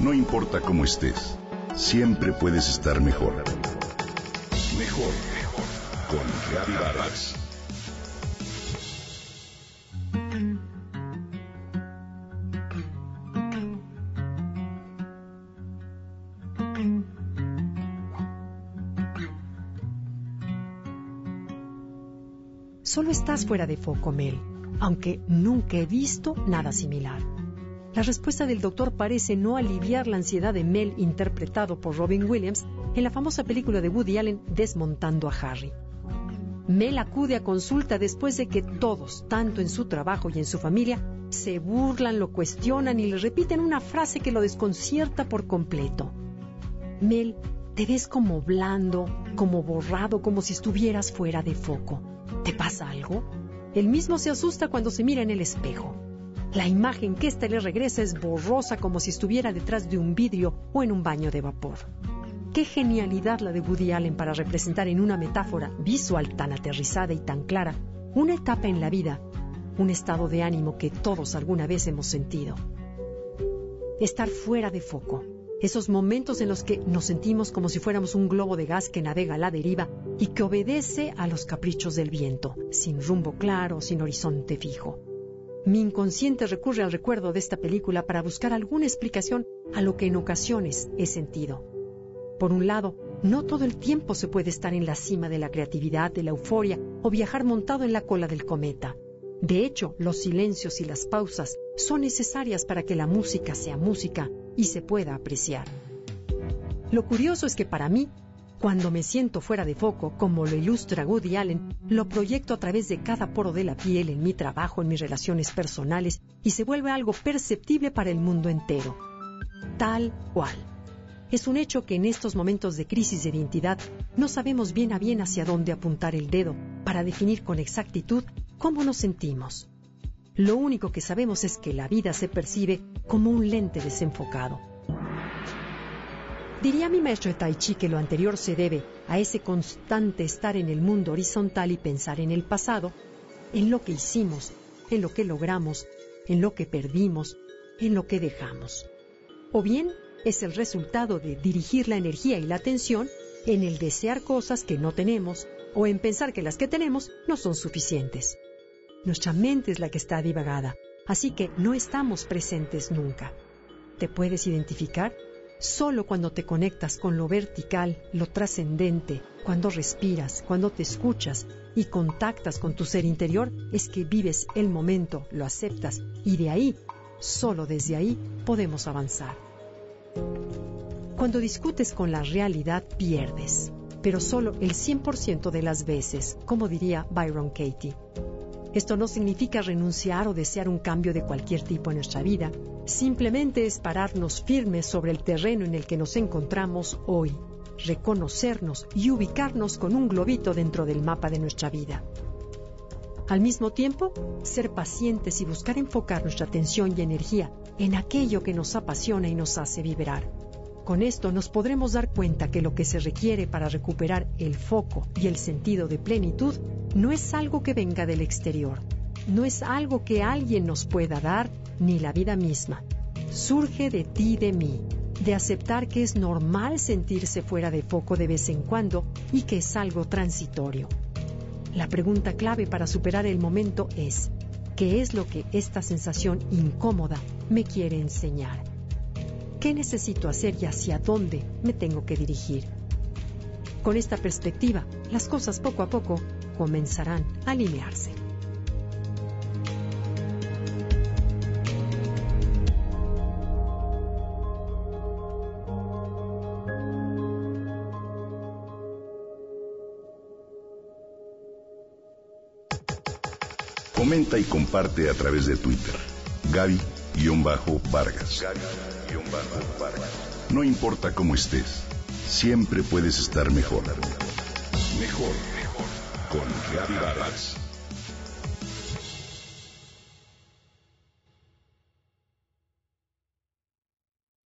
No importa cómo estés, siempre puedes estar mejor. Mejor, mejor. Con Vargas. Solo estás fuera de foco, Mel, aunque nunca he visto nada similar. La respuesta del doctor parece no aliviar la ansiedad de Mel interpretado por Robin Williams en la famosa película de Woody Allen Desmontando a Harry. Mel acude a consulta después de que todos, tanto en su trabajo y en su familia, se burlan, lo cuestionan y le repiten una frase que lo desconcierta por completo. Mel, te ves como blando, como borrado, como si estuvieras fuera de foco. ¿Te pasa algo? Él mismo se asusta cuando se mira en el espejo. La imagen que ésta le regresa es borrosa como si estuviera detrás de un vidrio o en un baño de vapor. Qué genialidad la de Woody Allen para representar en una metáfora visual tan aterrizada y tan clara una etapa en la vida, un estado de ánimo que todos alguna vez hemos sentido. Estar fuera de foco, esos momentos en los que nos sentimos como si fuéramos un globo de gas que navega a la deriva y que obedece a los caprichos del viento, sin rumbo claro, sin horizonte fijo. Mi inconsciente recurre al recuerdo de esta película para buscar alguna explicación a lo que en ocasiones he sentido. Por un lado, no todo el tiempo se puede estar en la cima de la creatividad, de la euforia o viajar montado en la cola del cometa. De hecho, los silencios y las pausas son necesarias para que la música sea música y se pueda apreciar. Lo curioso es que para mí, cuando me siento fuera de foco, como lo ilustra Woody Allen, lo proyecto a través de cada poro de la piel, en mi trabajo, en mis relaciones personales, y se vuelve algo perceptible para el mundo entero. Tal cual. Es un hecho que en estos momentos de crisis de identidad no sabemos bien a bien hacia dónde apuntar el dedo para definir con exactitud cómo nos sentimos. Lo único que sabemos es que la vida se percibe como un lente desenfocado Diría mi maestro de Tai Chi que lo anterior se debe a ese constante estar en el mundo horizontal y pensar en el pasado, en lo que hicimos, en lo que logramos, en lo que perdimos, en lo que dejamos. O bien es el resultado de dirigir la energía y la atención en el desear cosas que no tenemos o en pensar que las que tenemos no son suficientes. Nuestra mente es la que está divagada, así que no estamos presentes nunca. ¿Te puedes identificar? Solo cuando te conectas con lo vertical, lo trascendente, cuando respiras, cuando te escuchas y contactas con tu ser interior, es que vives el momento, lo aceptas y de ahí, solo desde ahí, podemos avanzar. Cuando discutes con la realidad, pierdes, pero solo el 100% de las veces, como diría Byron Katie. Esto no significa renunciar o desear un cambio de cualquier tipo en nuestra vida, simplemente es pararnos firmes sobre el terreno en el que nos encontramos hoy, reconocernos y ubicarnos con un globito dentro del mapa de nuestra vida. Al mismo tiempo, ser pacientes y buscar enfocar nuestra atención y energía en aquello que nos apasiona y nos hace vibrar. Con esto nos podremos dar cuenta que lo que se requiere para recuperar el foco y el sentido de plenitud no es algo que venga del exterior, no es algo que alguien nos pueda dar, ni la vida misma. Surge de ti y de mí, de aceptar que es normal sentirse fuera de foco de vez en cuando y que es algo transitorio. La pregunta clave para superar el momento es, ¿qué es lo que esta sensación incómoda me quiere enseñar? ¿Qué necesito hacer y hacia dónde me tengo que dirigir? Con esta perspectiva, las cosas poco a poco comenzarán a alinearse. Comenta y comparte a través de Twitter. Gaby-Vargas. No importa cómo estés, siempre puedes estar mejor. Mejor, mejor. Con Gaby Vargas.